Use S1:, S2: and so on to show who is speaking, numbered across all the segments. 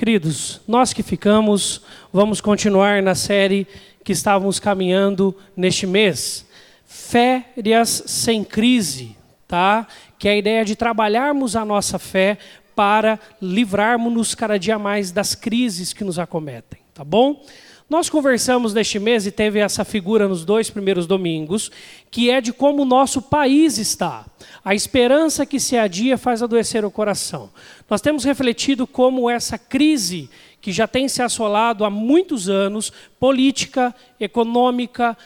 S1: Queridos, nós que ficamos, vamos continuar na série que estávamos caminhando neste mês. Férias sem crise, tá? Que é a ideia de trabalharmos a nossa fé para livrarmos-nos cada dia mais das crises que nos acometem, tá bom? Nós conversamos neste mês e teve essa figura nos dois primeiros domingos, que é de como o nosso país está. A esperança que se adia faz adoecer o coração. Nós temos refletido como essa crise que já tem se assolado há muitos anos, política, econômica,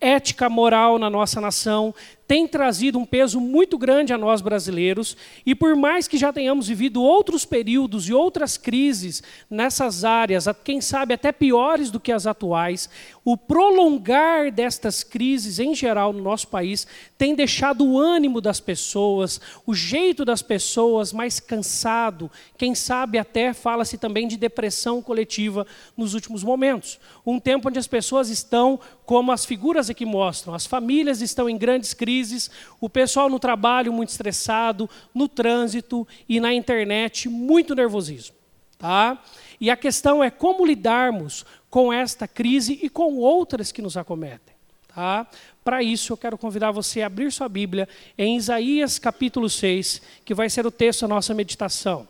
S1: ética, moral na nossa nação, tem trazido um peso muito grande a nós brasileiros, e por mais que já tenhamos vivido outros períodos e outras crises nessas áreas, quem sabe até piores do que as atuais, o prolongar destas crises em geral no nosso país tem deixado o ânimo das pessoas, o jeito das pessoas mais cansado, quem sabe até fala-se também de depressão coletiva nos últimos momentos. Um tempo onde as pessoas estão, como as figuras aqui mostram, as famílias estão em grandes crises crises, o pessoal no trabalho muito estressado, no trânsito e na internet muito nervosismo. Tá? E a questão é como lidarmos com esta crise e com outras que nos acometem. Tá? Para isso, eu quero convidar você a abrir sua Bíblia em Isaías capítulo 6, que vai ser o texto da nossa meditação.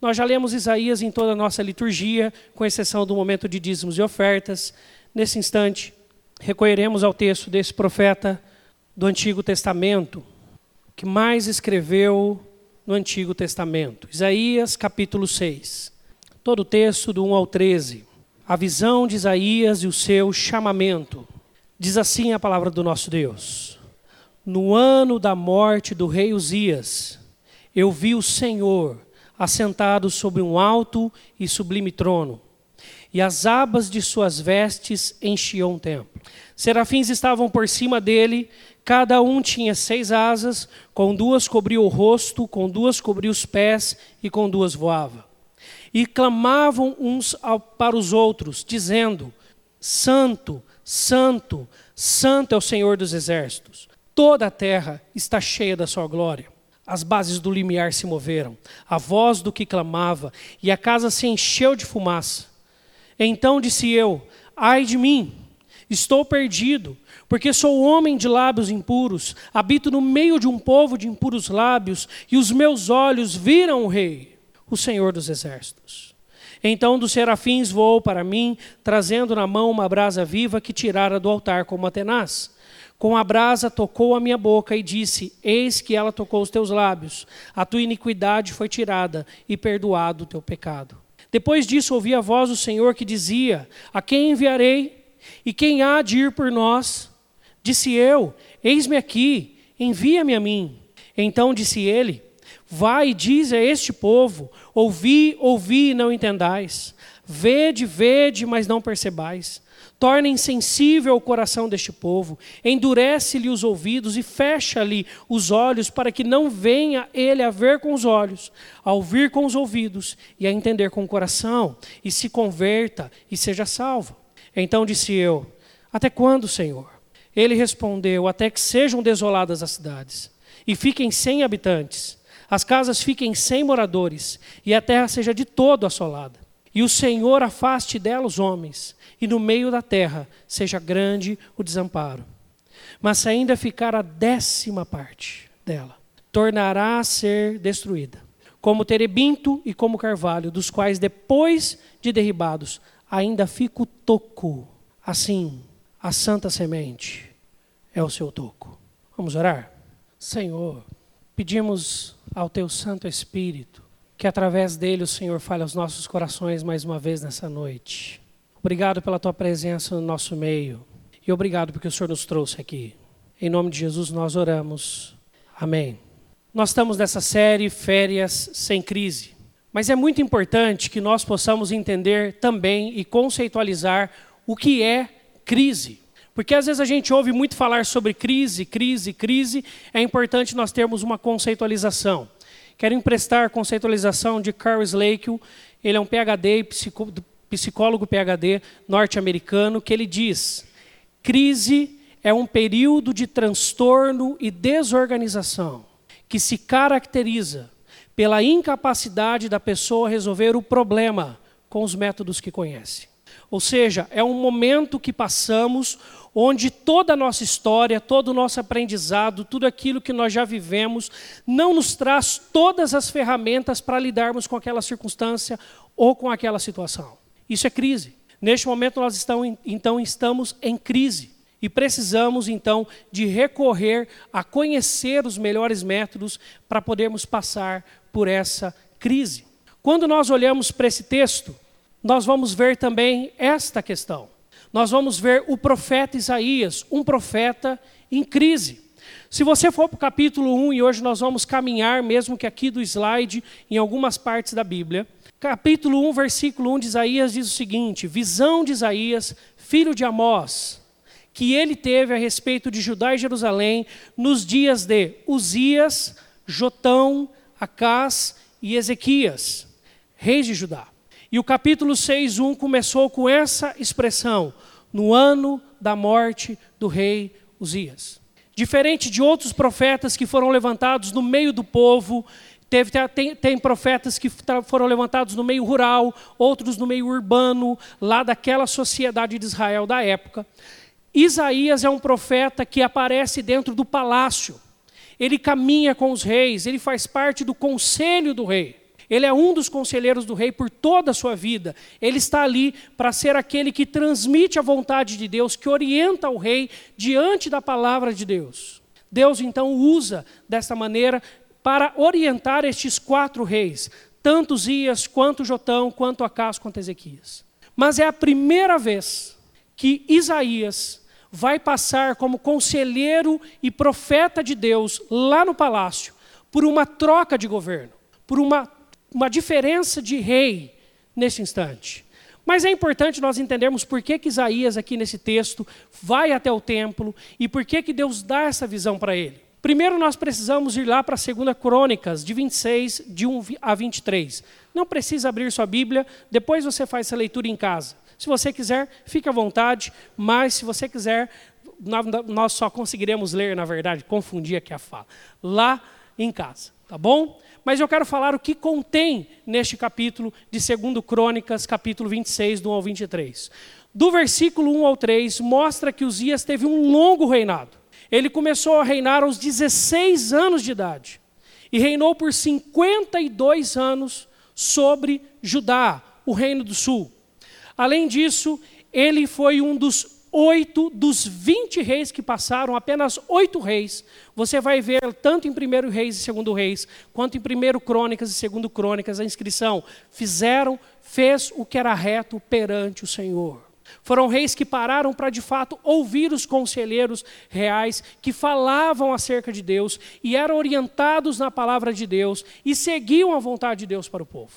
S1: Nós já lemos Isaías em toda a nossa liturgia, com exceção do momento de dízimos e ofertas. Nesse instante, recorreremos ao texto desse profeta do Antigo Testamento que mais escreveu no Antigo Testamento. Isaías capítulo 6. Todo o texto do 1 ao 13. A visão de Isaías e o seu chamamento. Diz assim a palavra do nosso Deus: No ano da morte do rei Uzias, eu vi o Senhor assentado sobre um alto e sublime trono, e as abas de suas vestes enchiam o templo. Serafins estavam por cima dele, Cada um tinha seis asas, com duas cobria o rosto, com duas cobria os pés e com duas voava. E clamavam uns para os outros, dizendo: Santo, Santo, Santo é o Senhor dos exércitos. Toda a terra está cheia da sua glória. As bases do limiar se moveram, a voz do que clamava, e a casa se encheu de fumaça. Então disse eu: Ai de mim, estou perdido porque sou homem de lábios impuros, habito no meio de um povo de impuros lábios, e os meus olhos viram o Rei, o Senhor dos Exércitos. Então dos serafins voou para mim, trazendo na mão uma brasa viva que tirara do altar como a tenaz. Com a brasa tocou a minha boca e disse: Eis que ela tocou os teus lábios, a tua iniquidade foi tirada e perdoado o teu pecado. Depois disso ouvi a voz do Senhor que dizia: A quem enviarei? E quem há de ir por nós? Disse eu: Eis-me aqui, envia-me a mim. Então disse ele: Vai e diz a este povo: Ouvi, ouvi e não entendais. Vede, vede, mas não percebais. Torna insensível o coração deste povo, endurece-lhe os ouvidos e fecha-lhe os olhos, para que não venha ele a ver com os olhos, a ouvir com os ouvidos e a entender com o coração, e se converta e seja salvo. Então disse eu: Até quando, Senhor? Ele respondeu: Até que sejam desoladas as cidades, e fiquem sem habitantes, as casas fiquem sem moradores, e a terra seja de todo assolada. E o Senhor afaste dela os homens, e no meio da terra seja grande o desamparo. Mas se ainda ficar a décima parte dela, tornará a ser destruída, como terebinto e como carvalho, dos quais depois de derribados ainda fica o toco. Assim, a santa semente é o seu toco. Vamos orar? Senhor, pedimos ao teu Santo Espírito que através dele o Senhor fale aos nossos corações mais uma vez nessa noite. Obrigado pela tua presença no nosso meio e obrigado porque o Senhor nos trouxe aqui. Em nome de Jesus nós oramos. Amém. Nós estamos nessa série Férias sem Crise. Mas é muito importante que nós possamos entender também e conceitualizar o que é crise. Porque às vezes a gente ouve muito falar sobre crise, crise, crise, é importante nós termos uma conceitualização. Quero emprestar a conceitualização de Carl Slakel, ele é um PhD, psicólogo PhD norte-americano, que ele diz: crise é um período de transtorno e desorganização que se caracteriza pela incapacidade da pessoa resolver o problema com os métodos que conhece. Ou seja, é um momento que passamos onde toda a nossa história, todo o nosso aprendizado, tudo aquilo que nós já vivemos, não nos traz todas as ferramentas para lidarmos com aquela circunstância ou com aquela situação. Isso é crise. Neste momento nós estamos, então estamos em crise e precisamos então de recorrer a conhecer os melhores métodos para podermos passar por essa crise. Quando nós olhamos para esse texto, nós vamos ver também esta questão. Nós vamos ver o profeta Isaías, um profeta em crise. Se você for para o capítulo 1, e hoje nós vamos caminhar, mesmo que aqui do slide, em algumas partes da Bíblia, capítulo 1, versículo 1 de Isaías diz o seguinte: Visão de Isaías, filho de Amós, que ele teve a respeito de Judá e Jerusalém nos dias de Uzias, Jotão, Acás e Ezequias, reis de Judá. E o capítulo 6:1 começou com essa expressão: no ano da morte do rei Uzias. Diferente de outros profetas que foram levantados no meio do povo, teve, tem, tem profetas que foram levantados no meio rural, outros no meio urbano, lá daquela sociedade de Israel da época. Isaías é um profeta que aparece dentro do palácio. Ele caminha com os reis, ele faz parte do conselho do rei. Ele é um dos conselheiros do rei por toda a sua vida. Ele está ali para ser aquele que transmite a vontade de Deus, que orienta o rei diante da palavra de Deus. Deus então usa desta maneira para orientar estes quatro reis, tanto Zias, quanto Jotão, quanto Acas, quanto Ezequias. Mas é a primeira vez que Isaías vai passar como conselheiro e profeta de Deus lá no palácio por uma troca de governo, por uma uma diferença de rei nesse instante. Mas é importante nós entendermos por que, que Isaías, aqui nesse texto, vai até o templo e por que, que Deus dá essa visão para ele. Primeiro, nós precisamos ir lá para a 2 Crônicas, de 26, de 1 a 23. Não precisa abrir sua Bíblia, depois você faz essa leitura em casa. Se você quiser, fique à vontade, mas se você quiser, nós só conseguiremos ler, na verdade, confundir aqui a fala, lá em casa, tá bom? Mas eu quero falar o que contém neste capítulo de 2 Crônicas, capítulo 26, do 1 ao 23. Do versículo 1 ao 3, mostra que Uzias teve um longo reinado. Ele começou a reinar aos 16 anos de idade e reinou por 52 anos sobre Judá, o reino do sul. Além disso, ele foi um dos oito dos vinte reis que passaram, apenas oito reis, você vai ver tanto em primeiro reis e segundo reis, quanto em primeiro crônicas e segundo crônicas, a inscrição, fizeram, fez o que era reto perante o Senhor. Foram reis que pararam para de fato ouvir os conselheiros reais que falavam acerca de Deus e eram orientados na palavra de Deus e seguiam a vontade de Deus para o povo.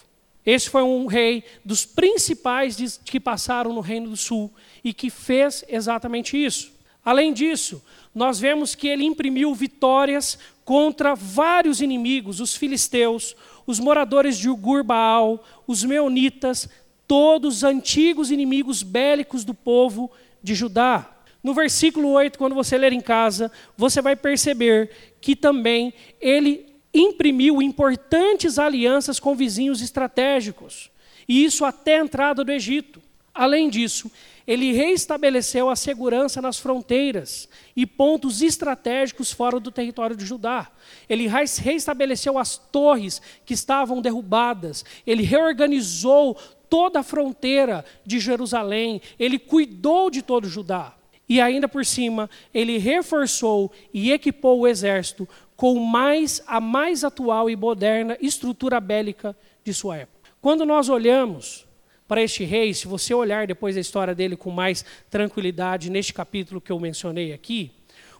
S1: Esse foi um rei dos principais que passaram no Reino do Sul e que fez exatamente isso. Além disso, nós vemos que ele imprimiu vitórias contra vários inimigos, os filisteus, os moradores de Ugur Baal, os meonitas, todos antigos inimigos bélicos do povo de Judá. No versículo 8, quando você ler em casa, você vai perceber que também ele imprimiu importantes alianças com vizinhos estratégicos, e isso até a entrada do Egito. Além disso, ele reestabeleceu a segurança nas fronteiras e pontos estratégicos fora do território de Judá. Ele reestabeleceu as torres que estavam derrubadas. Ele reorganizou toda a fronteira de Jerusalém. Ele cuidou de todo Judá. E ainda por cima, ele reforçou e equipou o exército com mais a mais atual e moderna estrutura bélica de sua época. Quando nós olhamos para este rei, se você olhar depois a história dele com mais tranquilidade neste capítulo que eu mencionei aqui,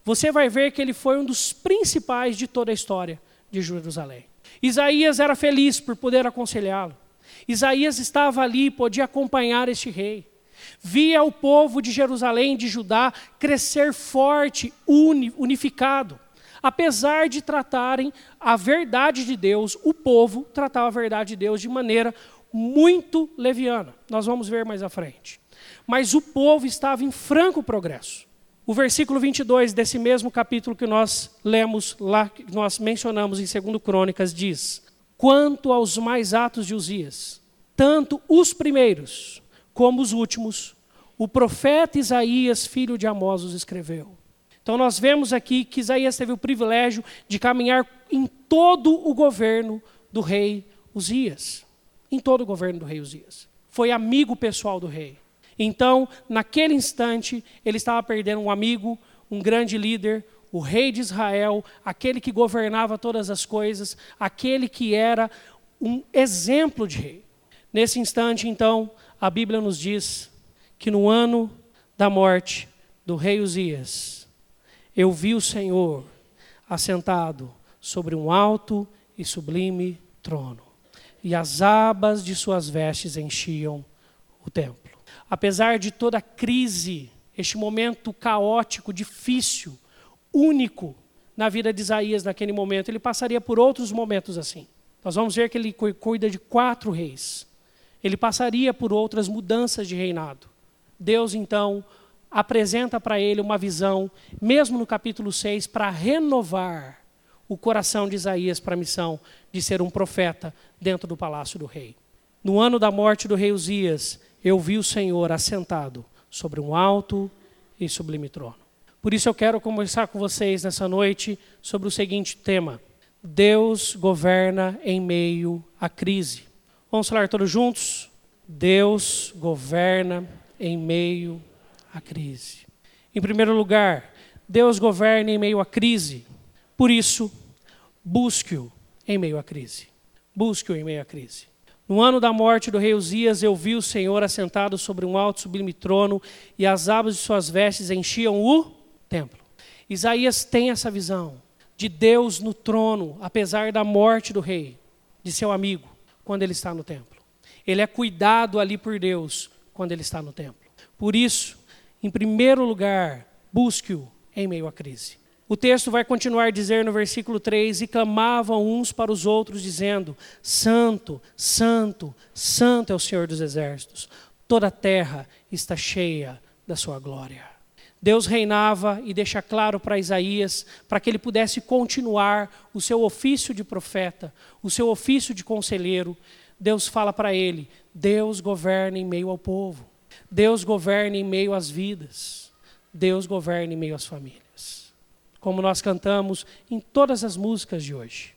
S1: você vai ver que ele foi um dos principais de toda a história de Jerusalém. Isaías era feliz por poder aconselhá-lo. Isaías estava ali e podia acompanhar este rei. Via o povo de Jerusalém, de Judá, crescer forte, unificado. Apesar de tratarem a verdade de Deus, o povo tratava a verdade de Deus de maneira muito leviana. Nós vamos ver mais à frente. Mas o povo estava em franco progresso. O versículo 22 desse mesmo capítulo que nós lemos lá, que nós mencionamos em 2 Crônicas, diz: Quanto aos mais atos de Uzias, tanto os primeiros como os últimos, o profeta Isaías, filho de Amós, os escreveu. Então nós vemos aqui que Isaías teve o privilégio de caminhar em todo o governo do rei Uzias. Em todo o governo do rei Uzias. Foi amigo pessoal do rei. Então, naquele instante, ele estava perdendo um amigo, um grande líder, o rei de Israel, aquele que governava todas as coisas, aquele que era um exemplo de rei. Nesse instante, então, a Bíblia nos diz que no ano da morte do rei Uzias, eu vi o Senhor assentado sobre um alto e sublime trono, e as abas de suas vestes enchiam o templo. Apesar de toda a crise, este momento caótico, difícil, único na vida de Isaías naquele momento, ele passaria por outros momentos assim. Nós vamos ver que ele cuida de quatro reis. Ele passaria por outras mudanças de reinado. Deus, então, apresenta para ele uma visão, mesmo no capítulo 6, para renovar o coração de Isaías para a missão de ser um profeta dentro do palácio do rei. No ano da morte do rei Uzias, eu vi o Senhor assentado sobre um alto e sublime trono. Por isso eu quero conversar com vocês nessa noite sobre o seguinte tema: Deus governa em meio à crise. Vamos falar todos juntos? Deus governa em meio à crise. Em primeiro lugar, Deus governa em meio à crise. Por isso, busque-o em meio à crise. Busque-o em meio à crise. No ano da morte do rei Uzias, eu vi o Senhor assentado sobre um alto sublime trono, e as abas de suas vestes enchiam o templo. Isaías tem essa visão de Deus no trono, apesar da morte do rei, de seu amigo, quando ele está no templo. Ele é cuidado ali por Deus quando ele está no templo. Por isso, em primeiro lugar, busque-o em meio à crise. O texto vai continuar a dizer no versículo 3: E clamavam uns para os outros, dizendo: Santo, Santo, Santo é o Senhor dos exércitos, toda a terra está cheia da sua glória. Deus reinava e deixa claro para Isaías, para que ele pudesse continuar o seu ofício de profeta, o seu ofício de conselheiro. Deus fala para ele: Deus governa em meio ao povo. Deus governa em meio às vidas. Deus governa em meio às famílias. Como nós cantamos em todas as músicas de hoje.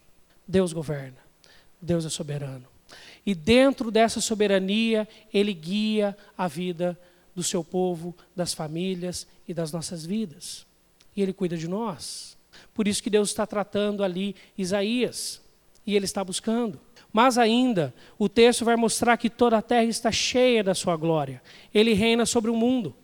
S1: Deus governa. Deus é soberano. E dentro dessa soberania, Ele guia a vida do seu povo, das famílias e das nossas vidas. E Ele cuida de nós. Por isso que Deus está tratando ali Isaías. E Ele está buscando. Mas ainda, o texto vai mostrar que toda a terra está cheia da sua glória. Ele reina sobre o mundo.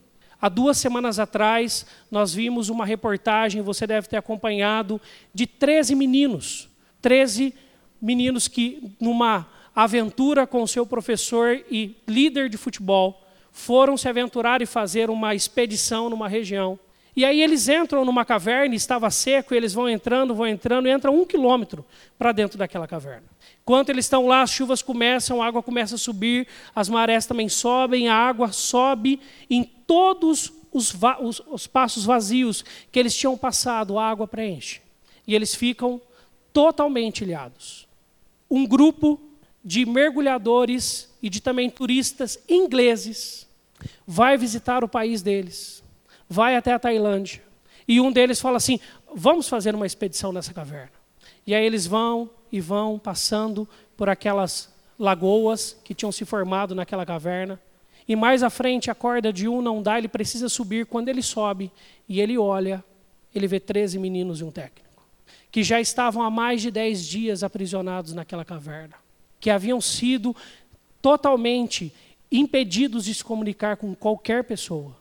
S1: Há duas semanas atrás, nós vimos uma reportagem, você deve ter acompanhado, de 13 meninos. 13 meninos que, numa aventura com seu professor e líder de futebol, foram se aventurar e fazer uma expedição numa região. E aí eles entram numa caverna, estava seco, e eles vão entrando, vão entrando, e entram um quilômetro para dentro daquela caverna. Enquanto eles estão lá, as chuvas começam, a água começa a subir, as marés também sobem, a água sobe em todos os, os, os passos vazios que eles tinham passado, a água preenche. E eles ficam totalmente ilhados. Um grupo de mergulhadores e de também turistas ingleses vai visitar o país deles, vai até a Tailândia. E um deles fala assim: vamos fazer uma expedição nessa caverna. E aí eles vão, e vão passando por aquelas lagoas que tinham se formado naquela caverna. E mais à frente a corda de um não dá, ele precisa subir. Quando ele sobe e ele olha, ele vê 13 meninos e um técnico, que já estavam há mais de 10 dias aprisionados naquela caverna, que haviam sido totalmente impedidos de se comunicar com qualquer pessoa.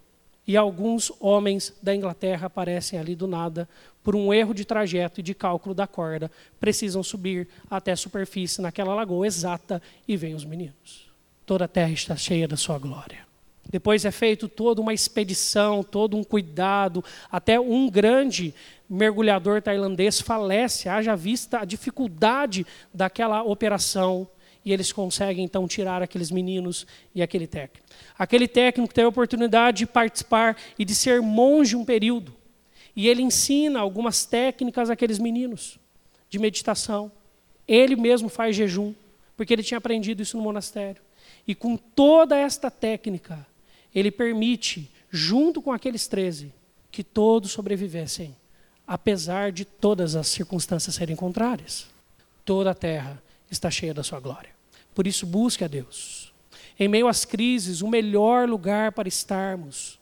S1: E alguns homens da Inglaterra aparecem ali do nada, por um erro de trajeto e de cálculo da corda, precisam subir até a superfície naquela lagoa exata e vêm os meninos. Toda a terra está cheia da sua glória. Depois é feito toda uma expedição, todo um cuidado, até um grande mergulhador tailandês falece, haja vista a dificuldade daquela operação e eles conseguem então tirar aqueles meninos e aquele técnico. Aquele técnico tem a oportunidade de participar e de ser monge um período. E ele ensina algumas técnicas àqueles meninos de meditação. Ele mesmo faz jejum, porque ele tinha aprendido isso no monastério. E com toda esta técnica, ele permite, junto com aqueles treze, que todos sobrevivessem, apesar de todas as circunstâncias serem contrárias. Toda a terra está cheia da sua glória. Por isso, busque a Deus. Em meio às crises, o melhor lugar para estarmos,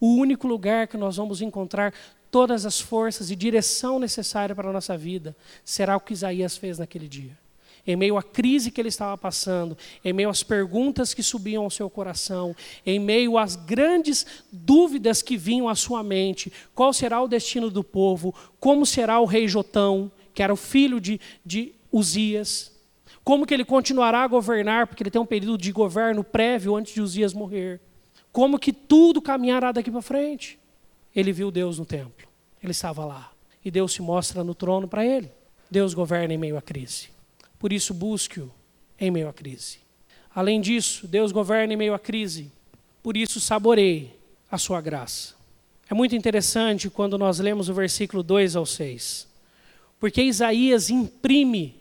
S1: o único lugar que nós vamos encontrar todas as forças e direção necessária para a nossa vida, será o que Isaías fez naquele dia em meio à crise que ele estava passando, em meio às perguntas que subiam ao seu coração, em meio às grandes dúvidas que vinham à sua mente: qual será o destino do povo, como será o rei Jotão, que era o filho de, de Uzias, como que ele continuará a governar, porque ele tem um período de governo prévio antes de Uzias morrer, como que tudo caminhará daqui para frente. Ele viu Deus no templo, ele estava lá, e Deus se mostra no trono para ele. Deus governa em meio à crise. Por isso, busque-o em meio à crise. Além disso, Deus governa em meio à crise. Por isso, saboreie a sua graça. É muito interessante quando nós lemos o versículo 2 ao 6. Porque Isaías imprime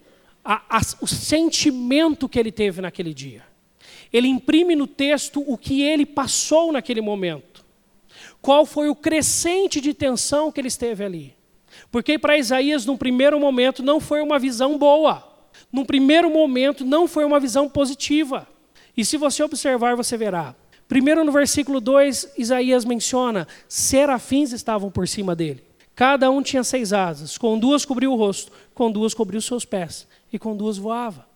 S1: a, a, o sentimento que ele teve naquele dia. Ele imprime no texto o que ele passou naquele momento. Qual foi o crescente de tensão que ele esteve ali. Porque para Isaías, num primeiro momento, não foi uma visão boa num primeiro momento, não foi uma visão positiva. E se você observar, você verá. Primeiro no versículo 2, Isaías menciona: serafins estavam por cima dele. Cada um tinha seis asas, com duas cobriu o rosto, com duas cobriu os seus pés, e com duas voava.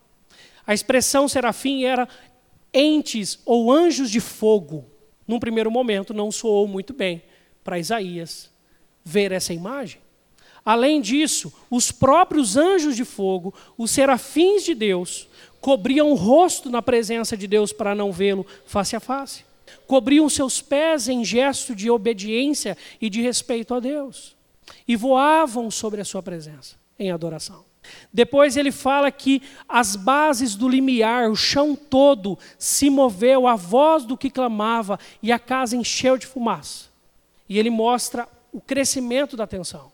S1: A expressão serafim era entes ou anjos de fogo. Num primeiro momento, não soou muito bem para Isaías ver essa imagem. Além disso, os próprios anjos de fogo, os serafins de Deus, cobriam o rosto na presença de Deus para não vê-lo face a face. Cobriam seus pés em gesto de obediência e de respeito a Deus. E voavam sobre a sua presença em adoração. Depois ele fala que as bases do limiar, o chão todo, se moveu, a voz do que clamava, e a casa encheu de fumaça. E ele mostra o crescimento da tensão.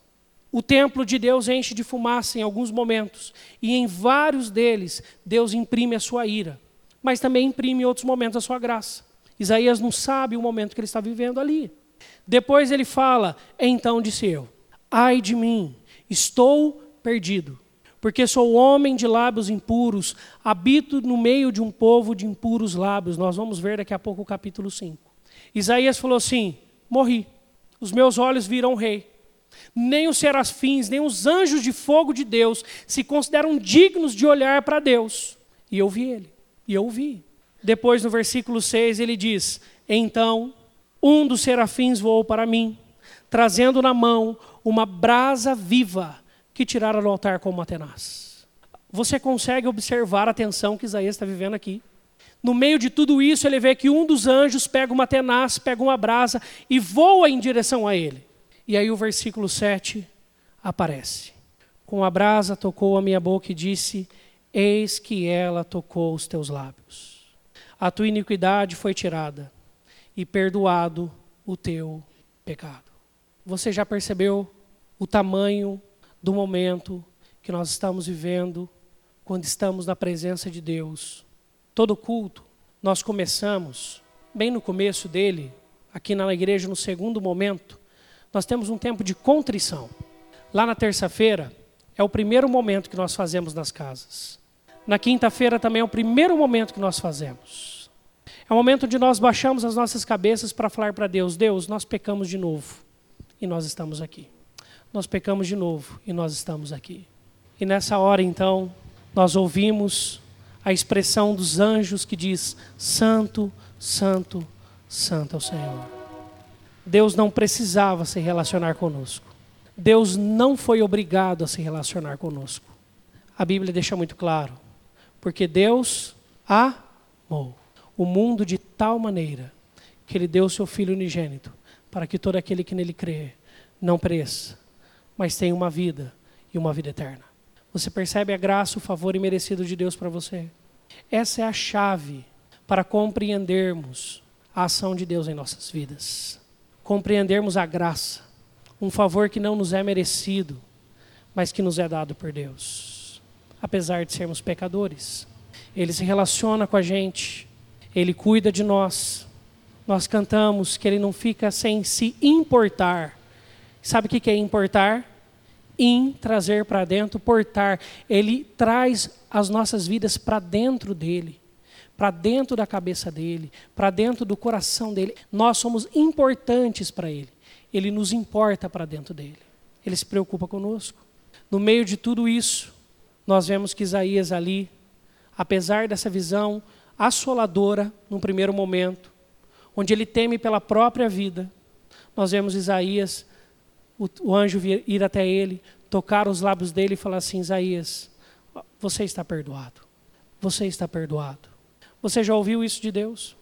S1: O templo de Deus enche de fumaça em alguns momentos, e em vários deles Deus imprime a sua ira, mas também imprime em outros momentos a sua graça. Isaías não sabe o momento que ele está vivendo ali. Depois ele fala: Então disse eu, ai de mim, estou perdido, porque sou homem de lábios impuros, habito no meio de um povo de impuros lábios. Nós vamos ver daqui a pouco o capítulo 5. Isaías falou assim: Morri, os meus olhos viram o rei nem os serafins, nem os anjos de fogo de Deus se consideram dignos de olhar para Deus. E eu vi ele, e eu vi. Depois, no versículo 6, ele diz: Então um dos serafins voou para mim, trazendo na mão uma brasa viva que tirara do altar como uma tenaz. Você consegue observar a tensão que Isaías está vivendo aqui? No meio de tudo isso, ele vê que um dos anjos pega uma tenaz, pega uma brasa e voa em direção a ele. E aí o versículo 7 aparece. Com a brasa tocou a minha boca e disse: Eis que ela tocou os teus lábios. A tua iniquidade foi tirada e perdoado o teu pecado. Você já percebeu o tamanho do momento que nós estamos vivendo quando estamos na presença de Deus? Todo culto, nós começamos, bem no começo dele, aqui na igreja, no segundo momento, nós temos um tempo de contrição. Lá na terça-feira é o primeiro momento que nós fazemos nas casas. Na quinta-feira também é o primeiro momento que nós fazemos. É o momento onde nós baixamos as nossas cabeças para falar para Deus: Deus, nós pecamos de novo e nós estamos aqui. Nós pecamos de novo e nós estamos aqui. E nessa hora, então, nós ouvimos a expressão dos anjos que diz: Santo, Santo, Santo é o Senhor. Deus não precisava se relacionar conosco. Deus não foi obrigado a se relacionar conosco. A Bíblia deixa muito claro. Porque Deus amou o mundo de tal maneira que Ele deu o seu Filho unigênito para que todo aquele que nele crê não pereça, mas tenha uma vida e uma vida eterna. Você percebe a graça, o favor imerecido de Deus para você? Essa é a chave para compreendermos a ação de Deus em nossas vidas compreendermos a graça, um favor que não nos é merecido, mas que nos é dado por Deus, apesar de sermos pecadores. Ele se relaciona com a gente Ele cuida de nós. Nós cantamos que Ele não fica sem se importar. Sabe o que é importar? In, trazer para dentro, portar. Ele traz as nossas vidas para dentro dele, para dentro da cabeça dele, para dentro do coração dele. Nós somos importantes para ele. Ele nos importa para dentro dele. Ele se preocupa conosco. No meio de tudo isso, nós vemos que Isaías ali, apesar dessa visão assoladora num primeiro momento, onde ele teme pela própria vida, nós vemos Isaías, o, o anjo vir, ir até ele, tocar os lábios dele e falar assim: Isaías, você está perdoado. Você está perdoado. Você já ouviu isso de Deus?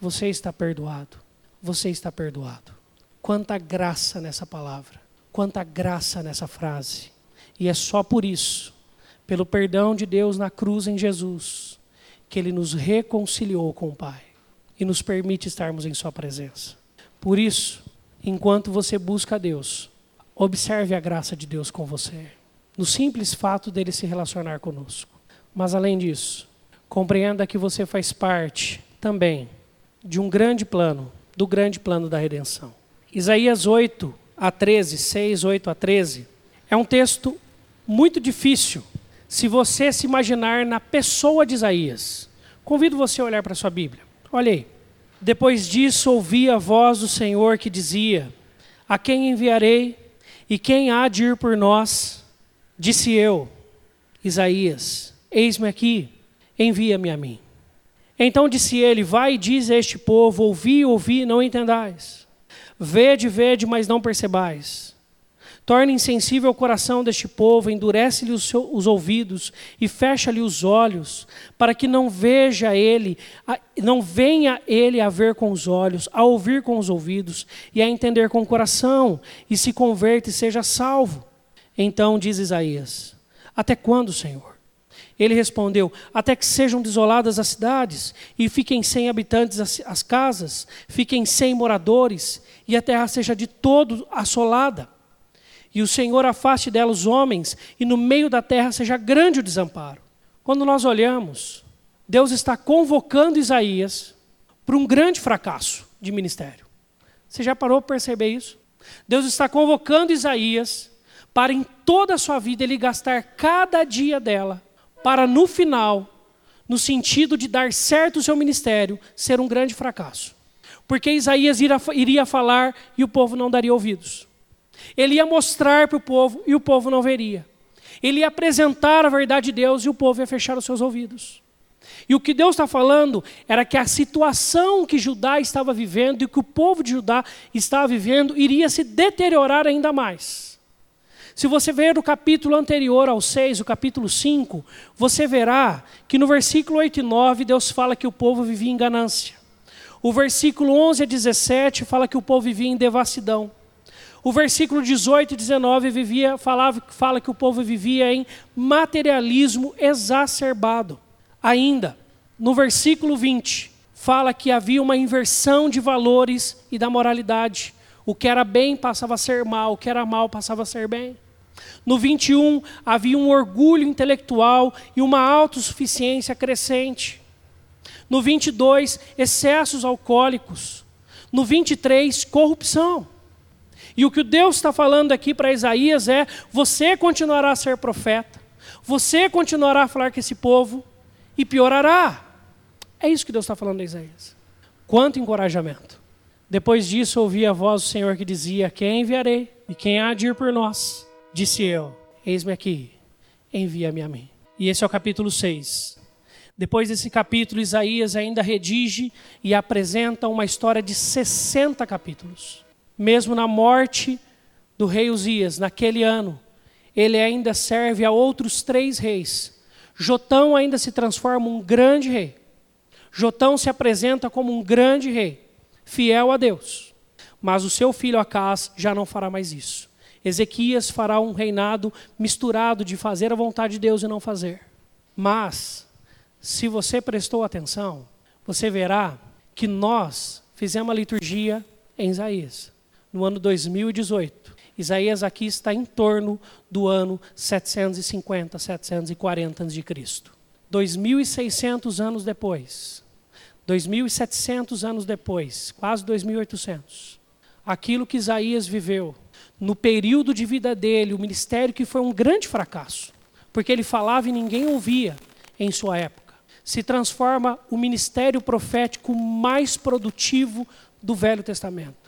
S1: Você está perdoado. Você está perdoado. Quanta graça nessa palavra. Quanta graça nessa frase. E é só por isso, pelo perdão de Deus na cruz em Jesus, que Ele nos reconciliou com o Pai e nos permite estarmos em Sua presença. Por isso, enquanto você busca a Deus, observe a graça de Deus com você, no simples fato dele se relacionar conosco. Mas além disso, compreenda que você faz parte também de um grande plano, do grande plano da redenção. Isaías 8 a 13, 6, 8 a 13, é um texto muito difícil se você se imaginar na pessoa de Isaías. Convido você a olhar para a sua Bíblia. Olha aí. Depois disso ouvi a voz do Senhor que dizia: A quem enviarei e quem há de ir por nós? Disse eu, Isaías: Eis-me aqui, envia-me a mim. Então disse ele: Vai e diz a este povo: Ouvi, ouvi, não entendais. Vede, vede, mas não percebais. Torna insensível o coração deste povo, endurece-lhe os, os, ouvidos e fecha-lhe os olhos, para que não veja ele, a, não venha ele a ver com os olhos, a ouvir com os ouvidos e a entender com o coração, e se converta e seja salvo. Então diz Isaías: Até quando, Senhor? Ele respondeu: Até que sejam desoladas as cidades, e fiquem sem habitantes as, as casas, fiquem sem moradores, e a terra seja de todo assolada e o Senhor afaste dela os homens, e no meio da terra seja grande o desamparo. Quando nós olhamos, Deus está convocando Isaías para um grande fracasso de ministério. Você já parou para perceber isso? Deus está convocando Isaías para em toda a sua vida ele gastar cada dia dela, para no final, no sentido de dar certo o seu ministério, ser um grande fracasso. Porque Isaías iria falar e o povo não daria ouvidos. Ele ia mostrar para o povo e o povo não veria. Ele ia apresentar a verdade de Deus e o povo ia fechar os seus ouvidos. E o que Deus está falando era que a situação que Judá estava vivendo e que o povo de Judá estava vivendo iria se deteriorar ainda mais. Se você ver o capítulo anterior ao 6, o capítulo 5, você verá que no versículo 8 e 9 Deus fala que o povo vivia em ganância. O versículo 11 a 17 fala que o povo vivia em devassidão. O versículo 18 e 19 vivia, falava, fala que o povo vivia em materialismo exacerbado. Ainda, no versículo 20, fala que havia uma inversão de valores e da moralidade. O que era bem passava a ser mal, o que era mal passava a ser bem. No 21, havia um orgulho intelectual e uma autossuficiência crescente. No 22, excessos alcoólicos. No 23, corrupção. E o que Deus está falando aqui para Isaías é: você continuará a ser profeta, você continuará a falar com esse povo e piorará. É isso que Deus está falando a Isaías. Quanto encorajamento. Depois disso, ouvi a voz do Senhor que dizia: Quem enviarei e quem há de ir por nós? Disse eu: Eis-me aqui, envia-me a mim. E esse é o capítulo 6. Depois desse capítulo, Isaías ainda redige e apresenta uma história de 60 capítulos mesmo na morte do rei Uzias, naquele ano, ele ainda serve a outros três reis. Jotão ainda se transforma um grande rei. Jotão se apresenta como um grande rei, fiel a Deus. Mas o seu filho Acás já não fará mais isso. Ezequias fará um reinado misturado de fazer a vontade de Deus e não fazer. Mas, se você prestou atenção, você verá que nós fizemos a liturgia em Isaías no ano 2018. Isaías aqui está em torno do ano 750, 740 a.C. 2.600 anos depois, 2.700 anos depois, quase 2.800, aquilo que Isaías viveu, no período de vida dele, o ministério que foi um grande fracasso, porque ele falava e ninguém ouvia em sua época, se transforma o ministério profético mais produtivo do Velho Testamento.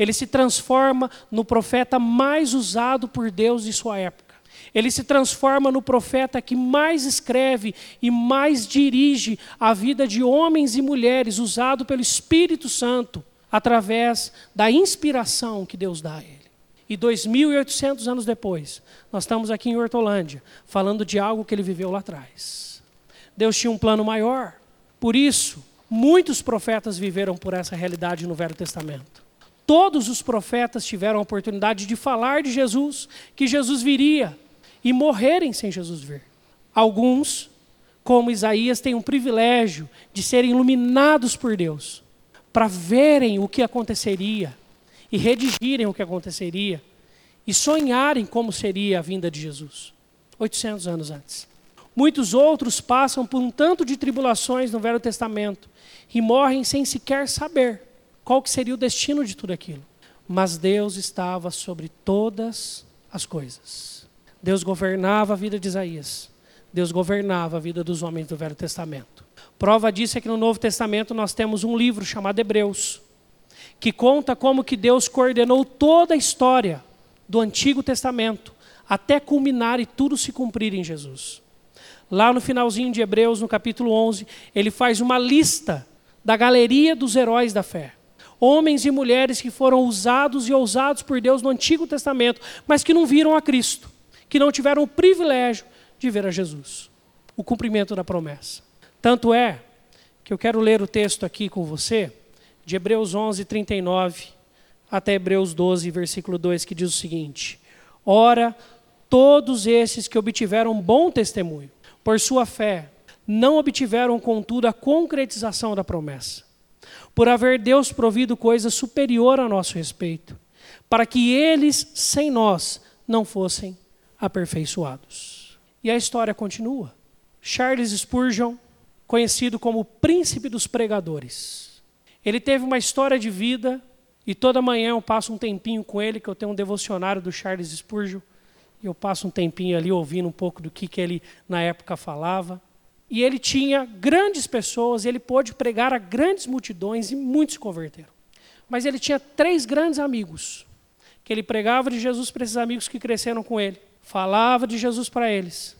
S1: Ele se transforma no profeta mais usado por Deus de sua época. Ele se transforma no profeta que mais escreve e mais dirige a vida de homens e mulheres, usado pelo Espírito Santo, através da inspiração que Deus dá a ele. E 2.800 anos depois, nós estamos aqui em Hortolândia, falando de algo que ele viveu lá atrás. Deus tinha um plano maior. Por isso, muitos profetas viveram por essa realidade no Velho Testamento. Todos os profetas tiveram a oportunidade de falar de Jesus, que Jesus viria, e morrerem sem Jesus vir. Alguns, como Isaías, têm um privilégio de serem iluminados por Deus, para verem o que aconteceria e redigirem o que aconteceria e sonharem como seria a vinda de Jesus, 800 anos antes. Muitos outros passam por um tanto de tribulações no Velho Testamento e morrem sem sequer saber qual que seria o destino de tudo aquilo. Mas Deus estava sobre todas as coisas. Deus governava a vida de Isaías. Deus governava a vida dos homens do Velho Testamento. Prova disso é que no Novo Testamento nós temos um livro chamado Hebreus, que conta como que Deus coordenou toda a história do Antigo Testamento até culminar e tudo se cumprir em Jesus. Lá no finalzinho de Hebreus, no capítulo 11, ele faz uma lista da galeria dos heróis da fé. Homens e mulheres que foram usados e ousados por Deus no Antigo Testamento, mas que não viram a Cristo que não tiveram o privilégio de ver a Jesus, o cumprimento da promessa. Tanto é que eu quero ler o texto aqui com você, de Hebreus 11, 39 até Hebreus 12, versículo 2, que diz o seguinte: Ora, todos esses que obtiveram bom testemunho, por sua fé, não obtiveram, contudo, a concretização da promessa, por haver Deus provido coisa superior a nosso respeito, para que eles, sem nós, não fossem aperfeiçoados. E a história continua. Charles Spurgeon, conhecido como o príncipe dos pregadores, ele teve uma história de vida e toda manhã eu passo um tempinho com ele, que eu tenho um devocionário do Charles Spurgeon, e eu passo um tempinho ali ouvindo um pouco do que, que ele na época falava. E ele tinha grandes pessoas, ele pôde pregar a grandes multidões e muitos se converteram. Mas ele tinha três grandes amigos, que ele pregava de Jesus para esses amigos que cresceram com ele falava de Jesus para eles.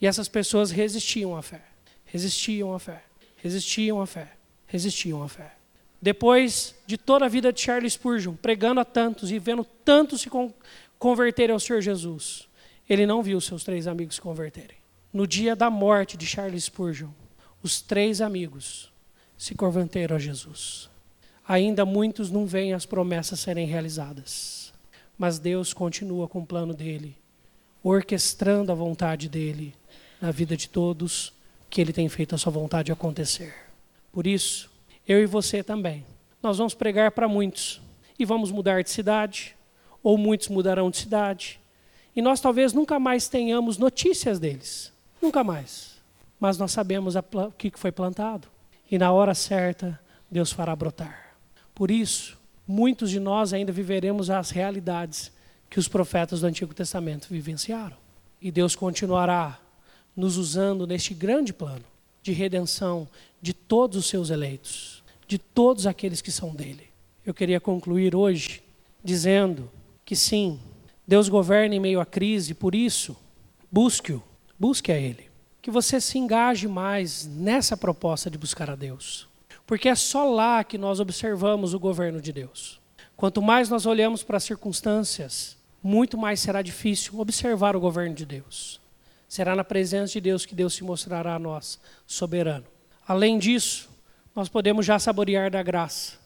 S1: E essas pessoas resistiam à fé. Resistiam à fé. Resistiam à fé. Resistiam à fé. Depois de toda a vida de Charles Spurgeon, pregando a tantos e vendo tantos se converterem ao Senhor Jesus, ele não viu seus três amigos se converterem. No dia da morte de Charles Spurgeon, os três amigos se converteram a Jesus. Ainda muitos não veem as promessas serem realizadas, mas Deus continua com o plano dele orquestrando a vontade dele na vida de todos, que ele tem feito a sua vontade acontecer. Por isso, eu e você também, nós vamos pregar para muitos e vamos mudar de cidade, ou muitos mudarão de cidade, e nós talvez nunca mais tenhamos notícias deles, nunca mais. Mas nós sabemos o que foi plantado, e na hora certa Deus fará brotar. Por isso, muitos de nós ainda viveremos as realidades que os profetas do Antigo Testamento vivenciaram. E Deus continuará nos usando neste grande plano de redenção de todos os seus eleitos, de todos aqueles que são dele. Eu queria concluir hoje dizendo que sim, Deus governa em meio à crise, por isso, busque-o, busque a Ele. Que você se engaje mais nessa proposta de buscar a Deus. Porque é só lá que nós observamos o governo de Deus. Quanto mais nós olhamos para as circunstâncias, muito mais será difícil observar o governo de Deus. Será na presença de Deus que Deus se mostrará a nós soberano. Além disso, nós podemos já saborear da graça.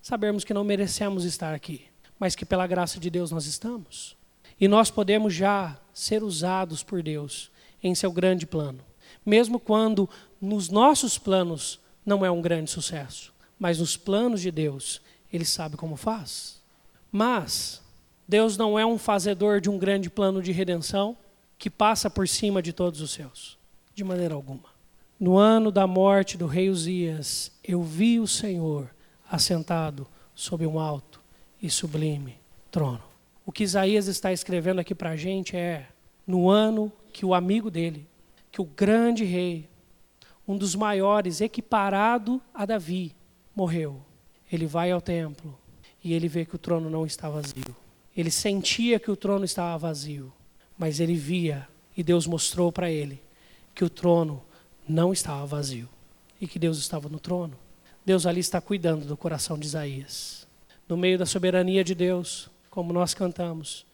S1: Sabermos que não merecemos estar aqui, mas que pela graça de Deus nós estamos. E nós podemos já ser usados por Deus em seu grande plano. Mesmo quando nos nossos planos não é um grande sucesso, mas nos planos de Deus, Ele sabe como faz. Mas Deus não é um fazedor de um grande plano de redenção que passa por cima de todos os céus, de maneira alguma. No ano da morte do rei Uzias, eu vi o Senhor assentado sobre um alto e sublime trono. O que Isaías está escrevendo aqui para a gente é: no ano que o amigo dele, que o grande rei, um dos maiores, equiparado a Davi, morreu. Ele vai ao templo e ele vê que o trono não está vazio. Ele sentia que o trono estava vazio, mas ele via e Deus mostrou para ele que o trono não estava vazio e que Deus estava no trono. Deus ali está cuidando do coração de Isaías. No meio da soberania de Deus, como nós cantamos,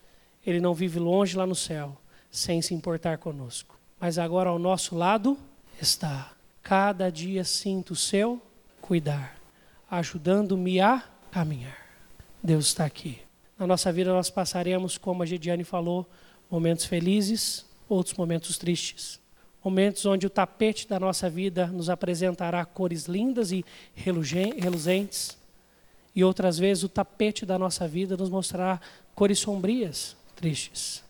S1: ele não vive longe lá no céu, sem se importar conosco. Mas agora ao nosso lado está. Cada dia sinto o seu cuidar, ajudando-me a caminhar. Deus está aqui. Na nossa vida nós passaremos, como a Gediane falou, momentos felizes, outros momentos tristes. Momentos onde o tapete da nossa vida nos apresentará cores lindas e reluzentes, e outras vezes o tapete da nossa vida nos mostrará cores sombrias, tristes.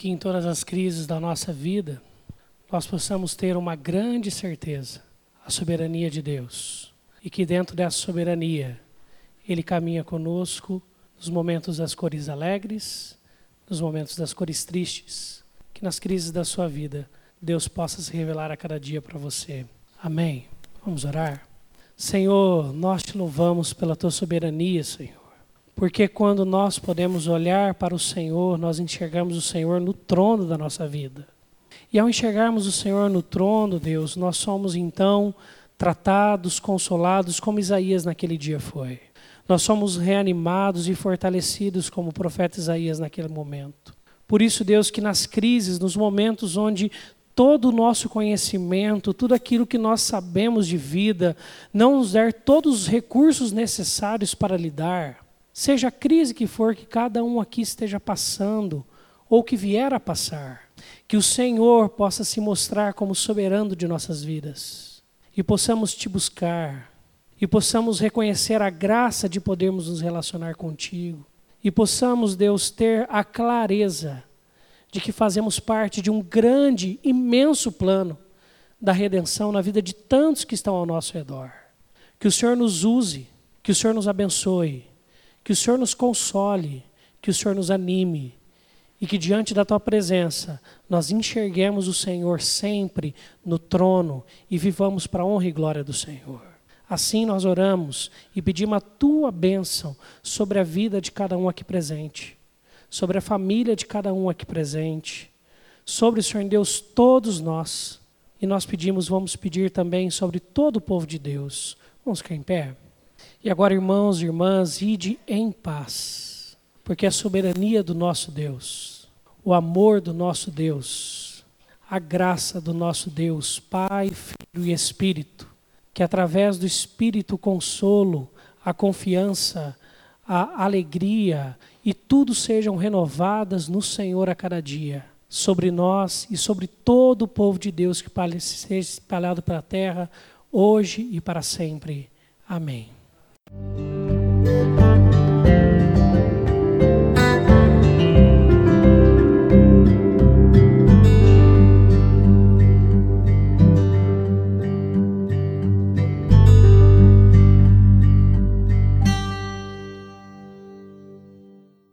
S1: Que em todas as crises da nossa vida nós possamos ter uma grande certeza, a soberania de Deus, e que dentro dessa soberania Ele caminha conosco nos momentos das cores alegres, nos momentos das cores tristes, que nas crises da sua vida Deus possa se revelar a cada dia para você. Amém. Vamos orar. Senhor, nós te louvamos pela tua soberania, Senhor. Porque quando nós podemos olhar para o Senhor, nós enxergamos o Senhor no trono da nossa vida. E ao enxergarmos o Senhor no trono, Deus, nós somos então tratados, consolados, como Isaías naquele dia foi. Nós somos reanimados e fortalecidos como o profeta Isaías naquele momento. Por isso, Deus, que nas crises, nos momentos onde todo o nosso conhecimento, tudo aquilo que nós sabemos de vida, não nos der todos os recursos necessários para lidar, seja a crise que for que cada um aqui esteja passando ou que vier a passar, que o Senhor possa se mostrar como soberano de nossas vidas e possamos te buscar e possamos reconhecer a graça de podermos nos relacionar contigo e possamos, Deus, ter a clareza de que fazemos parte de um grande, imenso plano da redenção na vida de tantos que estão ao nosso redor. Que o Senhor nos use, que o Senhor nos abençoe, que o Senhor nos console, que o Senhor nos anime e que diante da tua presença nós enxerguemos o Senhor sempre no trono e vivamos para a honra e glória do Senhor. Assim nós oramos e pedimos a tua bênção sobre a vida de cada um aqui presente sobre a família de cada um aqui presente, sobre o Senhor Deus, todos nós. E nós pedimos, vamos pedir também sobre todo o povo de Deus. Vamos ficar em pé? E agora, irmãos e irmãs, ide em paz, porque a soberania do nosso Deus, o amor do nosso Deus, a graça do nosso Deus, Pai, Filho e Espírito, que através do Espírito consolo, a confiança, a alegria e tudo sejam renovadas no Senhor a cada dia, sobre nós e sobre todo o povo de Deus que seja espalhado pela terra, hoje e para sempre. Amém. Música